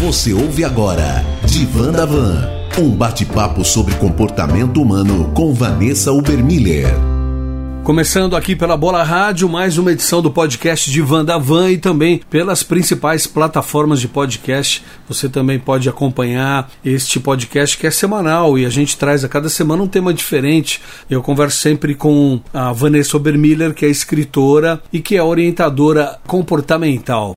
Você ouve agora Divan da Van, um bate-papo sobre comportamento humano com Vanessa Ubermiller. Começando aqui pela Bola Rádio, mais uma edição do podcast de Van da Van e também pelas principais plataformas de podcast. Você também pode acompanhar este podcast que é semanal e a gente traz a cada semana um tema diferente. Eu converso sempre com a Vanessa Obermiller, que é escritora e que é orientadora comportamental.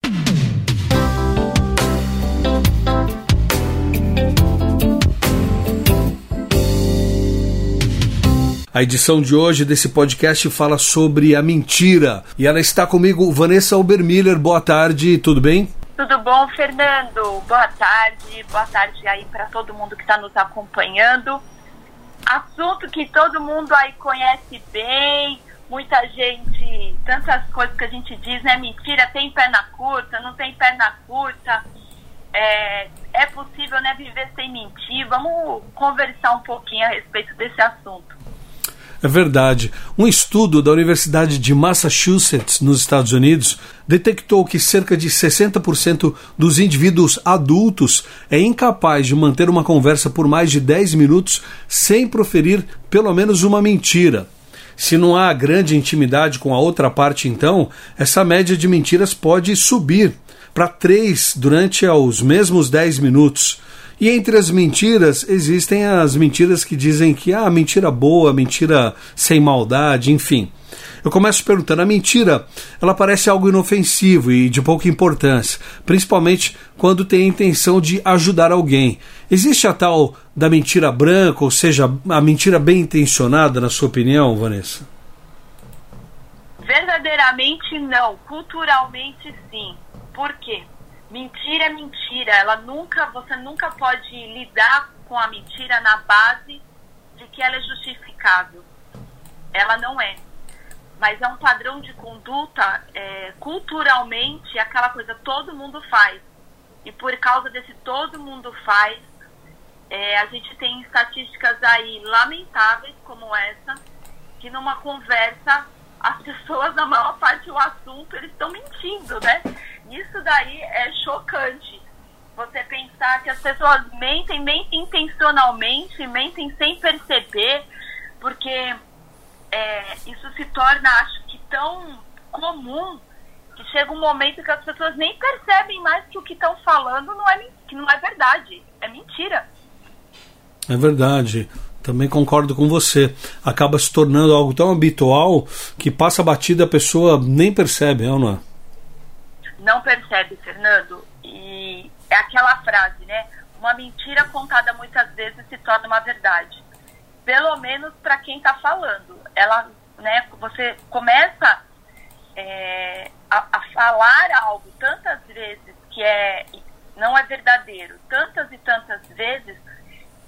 A edição de hoje desse podcast fala sobre a mentira. E ela está comigo, Vanessa Obermiller. Boa tarde, tudo bem? Tudo bom, Fernando? Boa tarde, boa tarde aí para todo mundo que está nos acompanhando. Assunto que todo mundo aí conhece bem, muita gente, tantas coisas que a gente diz, né? Mentira, tem perna curta, não tem perna curta. É, é possível né, viver sem mentir? Vamos conversar um pouquinho a respeito desse assunto. É verdade. Um estudo da Universidade de Massachusetts, nos Estados Unidos, detectou que cerca de 60% dos indivíduos adultos é incapaz de manter uma conversa por mais de 10 minutos sem proferir pelo menos uma mentira. Se não há grande intimidade com a outra parte, então, essa média de mentiras pode subir para 3 durante os mesmos 10 minutos. E entre as mentiras, existem as mentiras que dizem que, ah, mentira boa, mentira sem maldade, enfim. Eu começo perguntando: a mentira, ela parece algo inofensivo e de pouca importância, principalmente quando tem a intenção de ajudar alguém. Existe a tal da mentira branca, ou seja, a mentira bem intencionada, na sua opinião, Vanessa? Verdadeiramente não, culturalmente sim. Por quê? Mentira é mentira. Ela nunca, você nunca pode lidar com a mentira na base de que ela é justificável. Ela não é. Mas é um padrão de conduta é, culturalmente aquela coisa todo mundo faz. E por causa desse todo mundo faz, é, a gente tem estatísticas aí lamentáveis como essa, que numa conversa as pessoas, na maior parte do assunto, eles estão mentindo, né? Isso daí é chocante. Você pensar que as pessoas mentem, mentem intencionalmente, mentem sem perceber, porque é, isso se torna, acho que, tão comum que chega um momento que as pessoas nem percebem mais que o que estão falando não é, que não é verdade, é mentira. É verdade. Também concordo com você. Acaba se tornando algo tão habitual que passa batida a pessoa nem percebe, é ou não é? Não percebe, Fernando. E é aquela frase, né? Uma mentira contada muitas vezes se torna uma verdade. Pelo menos para quem está falando. Ela, né? Você começa é, a, a falar algo tantas vezes que é não é verdadeiro, tantas e tantas vezes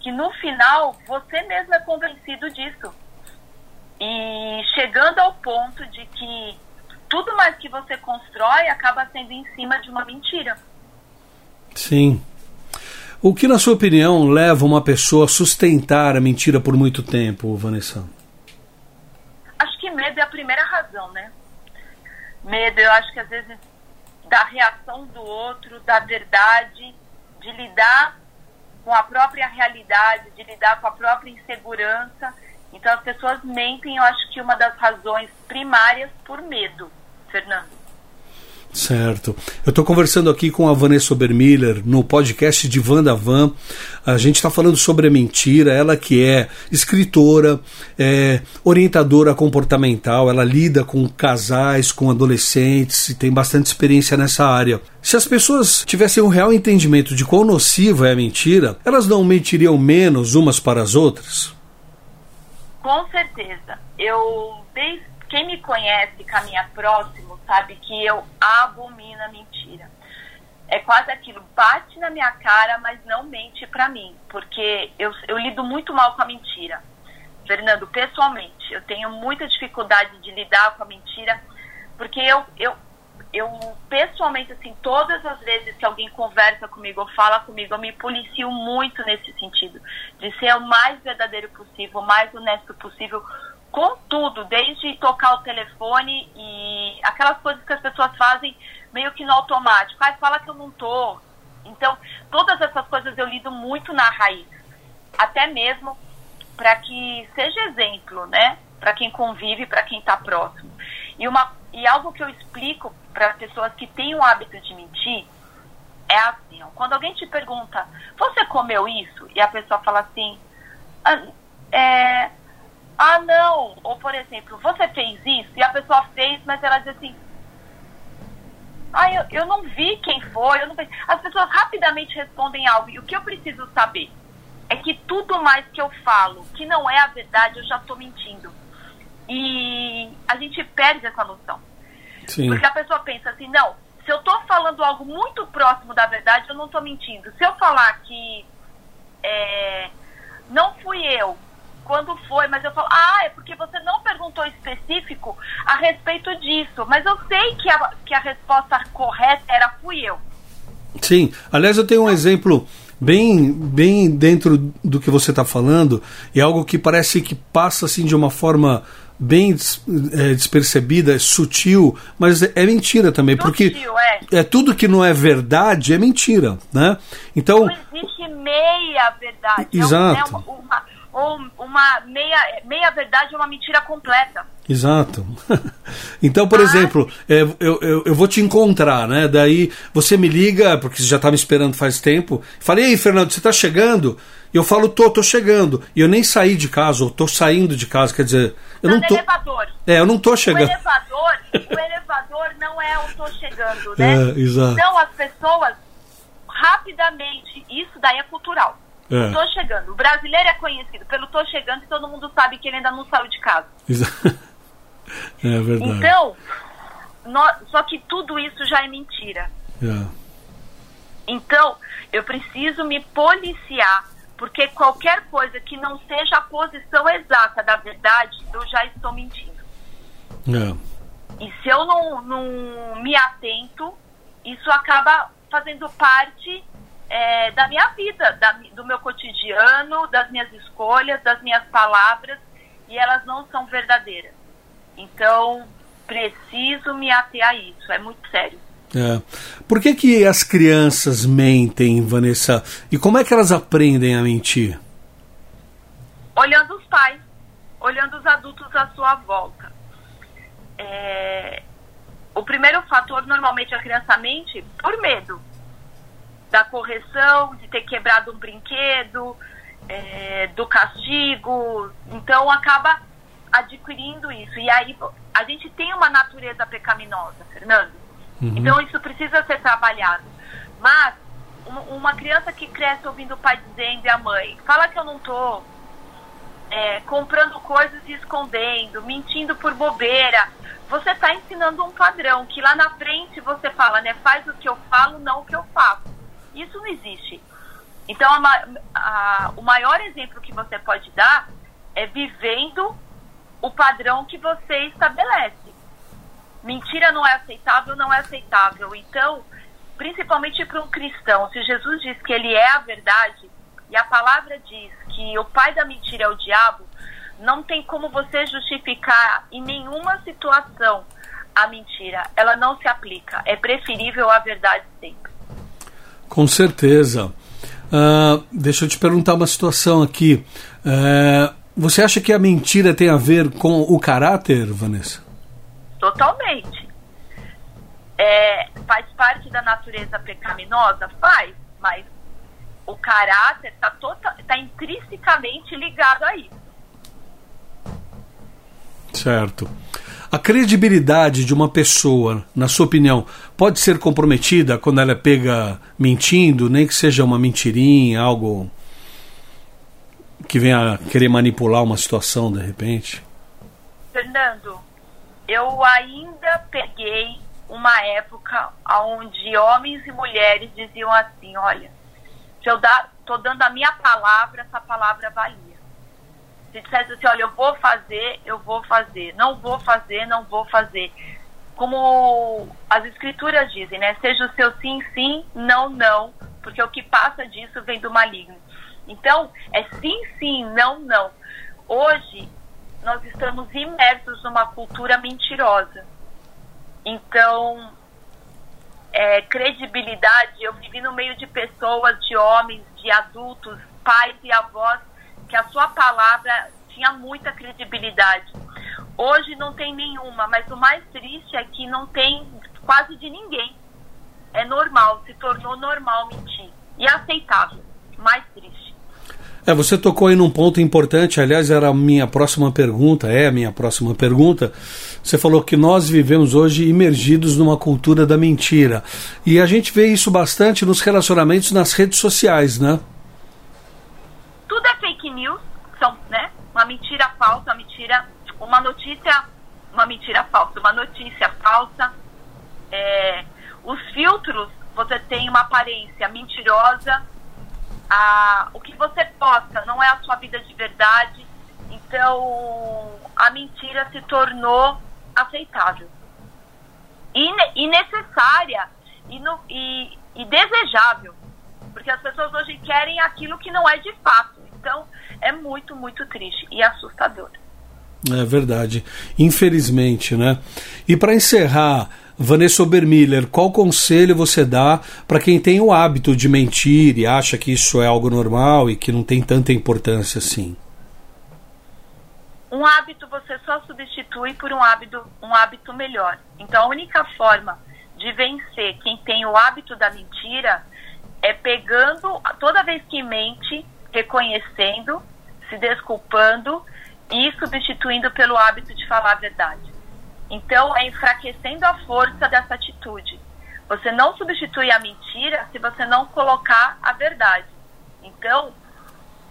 que no final você mesmo é convencido disso. E chegando ao ponto de que tudo mais que você constrói acaba sendo em cima de uma mentira. Sim. O que, na sua opinião, leva uma pessoa a sustentar a mentira por muito tempo, Vanessa? Acho que medo é a primeira razão, né? Medo, eu acho que às vezes da reação do outro, da verdade, de lidar com a própria realidade, de lidar com a própria insegurança. Então as pessoas mentem, eu acho que uma das razões primárias por medo. Fernando. Certo. Eu estou conversando aqui com a Vanessa Obermiller no podcast de Vanda Van. A gente está falando sobre a mentira. Ela que é escritora, é orientadora comportamental, ela lida com casais, com adolescentes e tem bastante experiência nessa área. Se as pessoas tivessem um real entendimento de quão nociva é a mentira, elas não mentiriam menos umas para as outras? Com certeza. Eu, quem me conhece, caminha próximo, sabe que eu abomino a mentira. É quase aquilo, bate na minha cara, mas não mente para mim, porque eu, eu lido muito mal com a mentira. Fernando, pessoalmente, eu tenho muita dificuldade de lidar com a mentira, porque eu, eu, eu pessoalmente, assim, todas as vezes que alguém conversa comigo ou fala comigo, eu me policio muito nesse sentido, de ser o mais verdadeiro possível, o mais honesto possível, com tudo, desde tocar o telefone e aquelas coisas que as pessoas fazem meio que no automático. Ai, fala que eu não tô. Então, todas essas coisas eu lido muito na raiz, até mesmo para que seja exemplo, né? Para quem convive, para quem está próximo. E, uma, e algo que eu explico para as pessoas que têm o hábito de mentir é assim: quando alguém te pergunta, você comeu isso? E a pessoa fala assim, ah, é, ah, não. Ou, por exemplo, você fez isso? E a pessoa fez, mas ela diz assim, ah, eu, eu não vi quem foi. Eu não... As pessoas rapidamente respondem algo. E o que eu preciso saber é que tudo mais que eu falo, que não é a verdade, eu já estou mentindo. E a gente perde essa noção. Sim. Porque a pessoa pensa assim, não, se eu estou falando algo muito próximo da verdade, eu não estou mentindo. Se eu falar que é, não fui eu, quando foi, mas eu falo, ah, é porque você não perguntou específico a respeito disso, mas eu sei que a, que a resposta correta era fui eu. Sim, aliás, eu tenho um exemplo bem, bem dentro do que você está falando, e algo que parece que passa assim de uma forma bem é, despercebida, é sutil, mas é, é mentira também, sutil, porque é. é. tudo que não é verdade é mentira, né? Então não existe meia verdade, exato. É uma, uma, ou uma meia, meia verdade ou uma mentira completa. Exato. então, por ah. exemplo, é, eu, eu, eu, vou te encontrar, né? Daí você me liga, porque você já está me esperando faz tempo. Falei, ei, Fernando, você está chegando? E eu falo, tô, tô chegando. E eu nem saí de casa, ou tô saindo de casa, quer dizer. Eu não tô... elevador. É, eu não tô chegando. O elevador, o elevador não é o tô chegando, né? É, exato. Então as pessoas rapidamente, isso daí é cultural. É. Tô chegando. O brasileiro é conhecido pelo tô chegando e todo mundo sabe que ele ainda não saiu de casa. É verdade. Então, nós, só que tudo isso já é mentira. É. Então, eu preciso me policiar, porque qualquer coisa que não seja a posição exata da verdade, eu já estou mentindo. É. E se eu não, não me atento, isso acaba fazendo parte é, da minha vida, da, do meu cotidiano, das minhas escolhas, das minhas palavras, e elas não são verdadeiras. Então, preciso me ater a isso, é muito sério. É. Por que, que as crianças mentem, Vanessa? E como é que elas aprendem a mentir? Olhando os pais, olhando os adultos à sua volta. É... O primeiro fator, normalmente, a criança mente por medo da correção, de ter quebrado um brinquedo, é, do castigo. Então acaba adquirindo isso. E aí a gente tem uma natureza pecaminosa, Fernando. Uhum. Então isso precisa ser trabalhado. Mas uma criança que cresce ouvindo o pai dizendo e a mãe, fala que eu não tô é, comprando coisas e escondendo, mentindo por bobeira. Você está ensinando um padrão que lá na frente você fala, né? Faz o que eu falo, não o que eu faço. Isso não existe. Então, a, a, o maior exemplo que você pode dar é vivendo o padrão que você estabelece. Mentira não é aceitável, não é aceitável. Então, principalmente para um cristão, se Jesus diz que ele é a verdade e a palavra diz que o pai da mentira é o diabo, não tem como você justificar em nenhuma situação a mentira. Ela não se aplica. É preferível a verdade sempre. Com certeza. Uh, deixa eu te perguntar uma situação aqui. Uh, você acha que a mentira tem a ver com o caráter, Vanessa? Totalmente. É, faz parte da natureza pecaminosa? Faz, mas o caráter está tota, tá intrinsecamente ligado a isso. Certo. A credibilidade de uma pessoa, na sua opinião, pode ser comprometida quando ela é pega mentindo, nem que seja uma mentirinha, algo que venha querer manipular uma situação de repente? Fernando, eu ainda peguei uma época onde homens e mulheres diziam assim: olha, se eu estou dando a minha palavra, essa palavra valia. Se dissesse assim, olha, eu vou fazer, eu vou fazer. Não vou fazer, não vou fazer. Como as escrituras dizem, né? Seja o seu sim, sim, não, não. Porque o que passa disso vem do maligno. Então, é sim, sim, não, não. Hoje, nós estamos imersos numa cultura mentirosa. Então, é, credibilidade. Eu vivi no meio de pessoas, de homens, de adultos, pais e avós, que a sua palavra tinha muita credibilidade. Hoje não tem nenhuma, mas o mais triste é que não tem quase de ninguém. É normal, se tornou normal mentir. E aceitável. Mais triste. É, você tocou aí num ponto importante, aliás, era a minha próxima pergunta, é a minha próxima pergunta. Você falou que nós vivemos hoje imergidos numa cultura da mentira. E a gente vê isso bastante nos relacionamentos nas redes sociais, né? News, são, né? Uma mentira falsa, uma mentira, uma notícia, uma mentira falsa, uma notícia falsa. É, os filtros, você tem uma aparência mentirosa, a, o que você posta não é a sua vida de verdade, então a mentira se tornou aceitável e necessária e, no, e, e desejável, porque as pessoas hoje querem aquilo que não é de fato. Então é muito, muito triste e assustador. É verdade, infelizmente, né? E para encerrar, Vanessa Obermiller, qual conselho você dá para quem tem o hábito de mentir e acha que isso é algo normal e que não tem tanta importância assim? Um hábito você só substitui por um hábito, um hábito melhor. Então a única forma de vencer quem tem o hábito da mentira é pegando toda vez que mente, reconhecendo, se desculpando e substituindo pelo hábito de falar a verdade. Então, é enfraquecendo a força dessa atitude. Você não substitui a mentira se você não colocar a verdade. Então,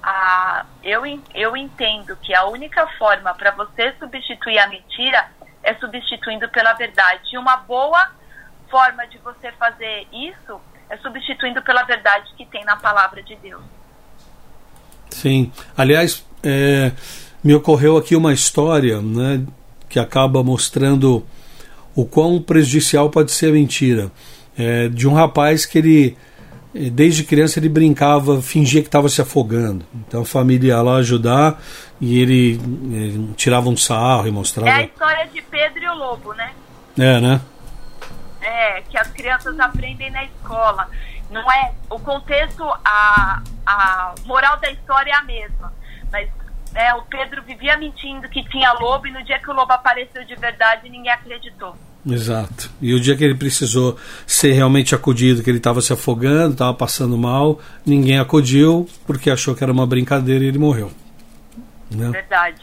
a, eu, eu entendo que a única forma para você substituir a mentira é substituindo pela verdade. E uma boa forma de você fazer isso é substituindo pela verdade que tem na palavra de Deus. Sim. Aliás, é, me ocorreu aqui uma história, né, que acaba mostrando o quão prejudicial pode ser a mentira. É, de um rapaz que ele, eh, desde criança, ele brincava, fingia que estava se afogando. Então a família ia lá ajudar e ele, ele, eh, tirava um sarro e mostrava. É a história de Pedro e o Lobo, né? É, né? É, que as crianças aprendem na escola. Não é? O contexto, a, a moral da história é a mesma. Mas é, o Pedro vivia mentindo que tinha lobo e no dia que o lobo apareceu de verdade ninguém acreditou. Exato. E o dia que ele precisou ser realmente acudido, que ele estava se afogando, estava passando mal, ninguém acudiu porque achou que era uma brincadeira e ele morreu. Né? Verdade.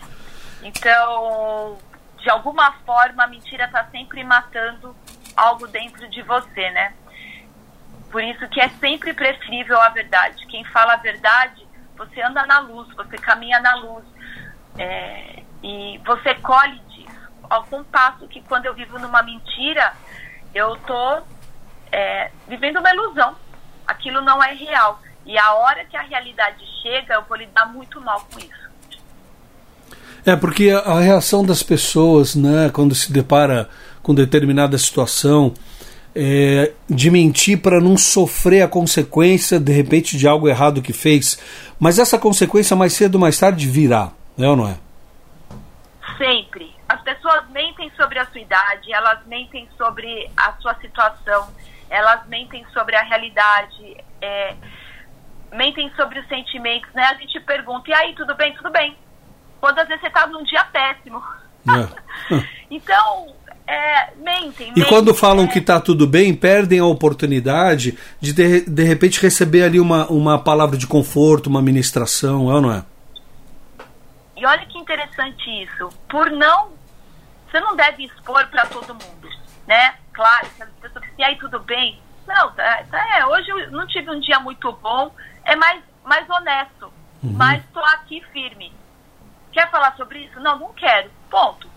Então, de alguma forma, a mentira está sempre matando algo dentro de você, né? Por isso que é sempre preferível a verdade. Quem fala a verdade você anda na luz, você caminha na luz. É, e você colhe disso. Ao compasso que quando eu vivo numa mentira, eu tô é, vivendo uma ilusão. Aquilo não é real. E a hora que a realidade chega, eu vou lidar muito mal com isso. É, porque a reação das pessoas, né, quando se depara com determinada situação, é, de mentir para não sofrer a consequência, de repente, de algo errado que fez. Mas essa consequência, mais cedo ou mais tarde, virá, é ou não é? Sempre. As pessoas mentem sobre a sua idade, elas mentem sobre a sua situação, elas mentem sobre a realidade, é, mentem sobre os sentimentos, né? A gente pergunta, e aí, tudo bem? Tudo bem. Quando às vezes você está num dia péssimo. É. então, é, mentem. E quando falam é... que está tudo bem, perdem a oportunidade de, de, de repente receber ali uma, uma palavra de conforto, uma ministração, é ou não é? E olha que interessante isso. Por não. Você não deve expor para todo mundo, né? Claro, se as pessoas dizem, e aí tudo bem? Não, tá, tá, é, hoje eu não tive um dia muito bom, é mais, mais honesto, uhum. mas estou aqui firme. Quer falar sobre isso? Não, não quero. Ponto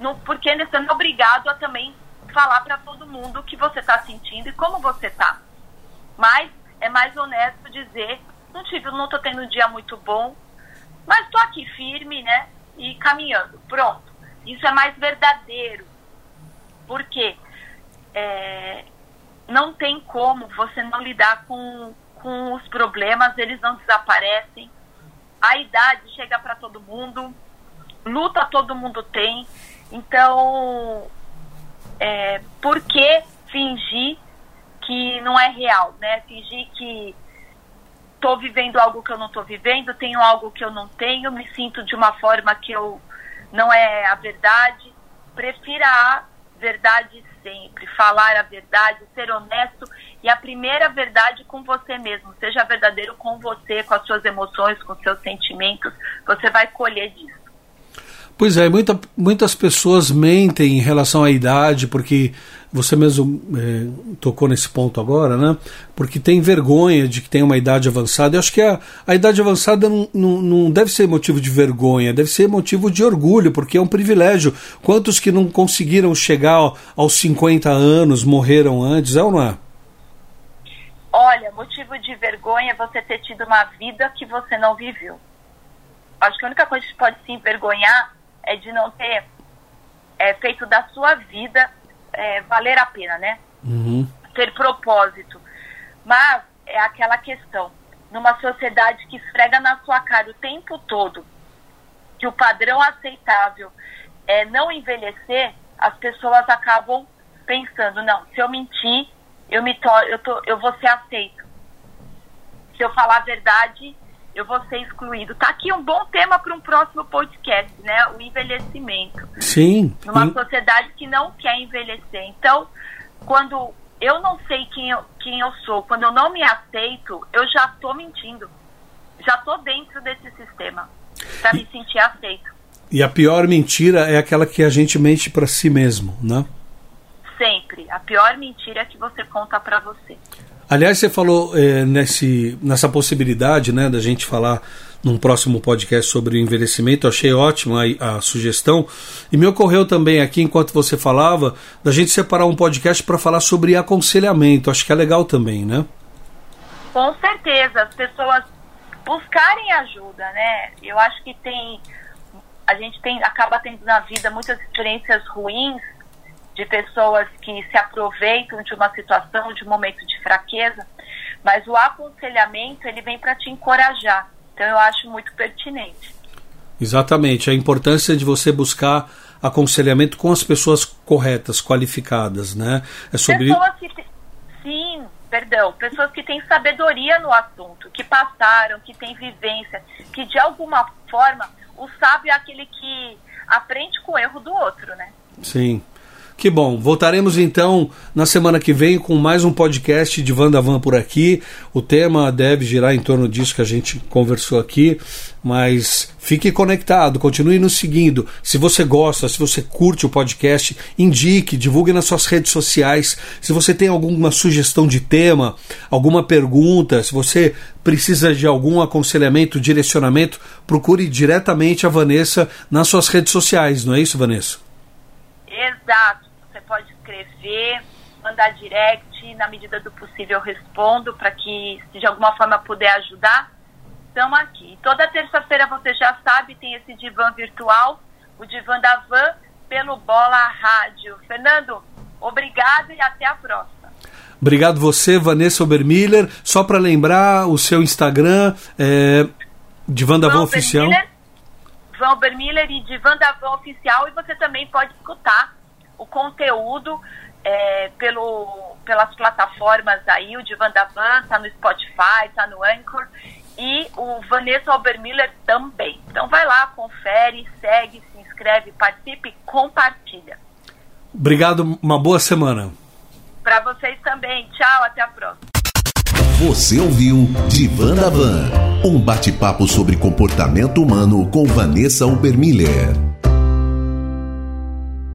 no, porque não é obrigado a também falar para todo mundo o que você está sentindo e como você está. Mas é mais honesto dizer, não tive, não tendo um dia muito bom, mas estou aqui firme, né? E caminhando. Pronto. Isso é mais verdadeiro. Porque é, não tem como você não lidar com, com os problemas, eles não desaparecem. A idade chega para todo mundo, luta todo mundo tem. Então, é, por que fingir que não é real, né? Fingir que estou vivendo algo que eu não estou vivendo, tenho algo que eu não tenho, me sinto de uma forma que eu não é a verdade. Prefira a verdade sempre, falar a verdade, ser honesto e a primeira verdade com você mesmo. Seja verdadeiro com você, com as suas emoções, com seus sentimentos. Você vai colher disso. Pois é, muita, muitas pessoas mentem em relação à idade, porque você mesmo é, tocou nesse ponto agora, né? Porque tem vergonha de que tem uma idade avançada. Eu acho que a, a idade avançada não, não, não deve ser motivo de vergonha, deve ser motivo de orgulho, porque é um privilégio. Quantos que não conseguiram chegar aos 50 anos, morreram antes, é ou não é? Olha, motivo de vergonha é você ter tido uma vida que você não viveu. Acho que a única coisa que pode se envergonhar é de não ter é, feito da sua vida é, valer a pena, né? Uhum. Ter propósito. Mas é aquela questão, numa sociedade que esfrega na sua cara o tempo todo que o padrão aceitável é não envelhecer, as pessoas acabam pensando, não, se eu mentir, eu me to eu, tô, eu vou ser aceito. Se eu falar a verdade, eu vou ser excluído. Tá aqui um bom tema para um próximo podcast, né? O envelhecimento. Sim. Numa sim. sociedade que não quer envelhecer. Então, quando eu não sei quem eu, quem eu sou, quando eu não me aceito, eu já estou mentindo. Já estou dentro desse sistema para me sentir aceito. E a pior mentira é aquela que a gente mente para si mesmo, né? Sempre. A pior mentira é que você conta para você. Aliás, você falou é, nesse, nessa possibilidade né, da gente falar num próximo podcast sobre o envelhecimento. Eu achei ótima a, a, sugestão. E me ocorreu também aqui, enquanto você falava, da gente separar um podcast para falar sobre aconselhamento. Acho que é legal também, né? Com certeza. As pessoas buscarem ajuda, né? Eu acho que tem. A gente tem, acaba tendo na vida muitas experiências ruins de pessoas que se aproveitam de uma situação, de um momento de fraqueza, mas o aconselhamento ele vem para te encorajar. Então eu acho muito pertinente. Exatamente, a importância de você buscar aconselhamento com as pessoas corretas, qualificadas, né? É sobre pessoas que te... sim, perdão, pessoas que têm sabedoria no assunto, que passaram, que têm vivência, que de alguma forma o sábio é aquele que aprende com o erro do outro, né? Sim. Que bom. Voltaremos então na semana que vem com mais um podcast de Vanda Van por aqui. O tema deve girar em torno disso que a gente conversou aqui, mas fique conectado, continue nos seguindo. Se você gosta, se você curte o podcast, indique, divulgue nas suas redes sociais. Se você tem alguma sugestão de tema, alguma pergunta, se você precisa de algum aconselhamento, direcionamento, procure diretamente a Vanessa nas suas redes sociais, não é isso, Vanessa? Exato pode escrever, mandar direct, na medida do possível eu respondo para que, se de alguma forma puder ajudar, estamos aqui. Toda terça-feira você já sabe, tem esse divã virtual, o divã da Van, pelo Bola Rádio. Fernando, obrigado e até a próxima. Obrigado você, Vanessa Obermiller. Só para lembrar, o seu Instagram é Divã da Van Oficial. Van Obermiller e Divã da Van Oficial. E você também pode escutar o conteúdo é, pelo, pelas plataformas aí, o Divan da Van tá no Spotify, tá no Anchor e o Vanessa Albermiller também. Então vai lá, confere, segue, se inscreve, participe, compartilha. Obrigado, uma boa semana. Para vocês também. Tchau, até a próxima. Você ouviu Divan da Van, um bate-papo sobre comportamento humano com Vanessa Ubermiller.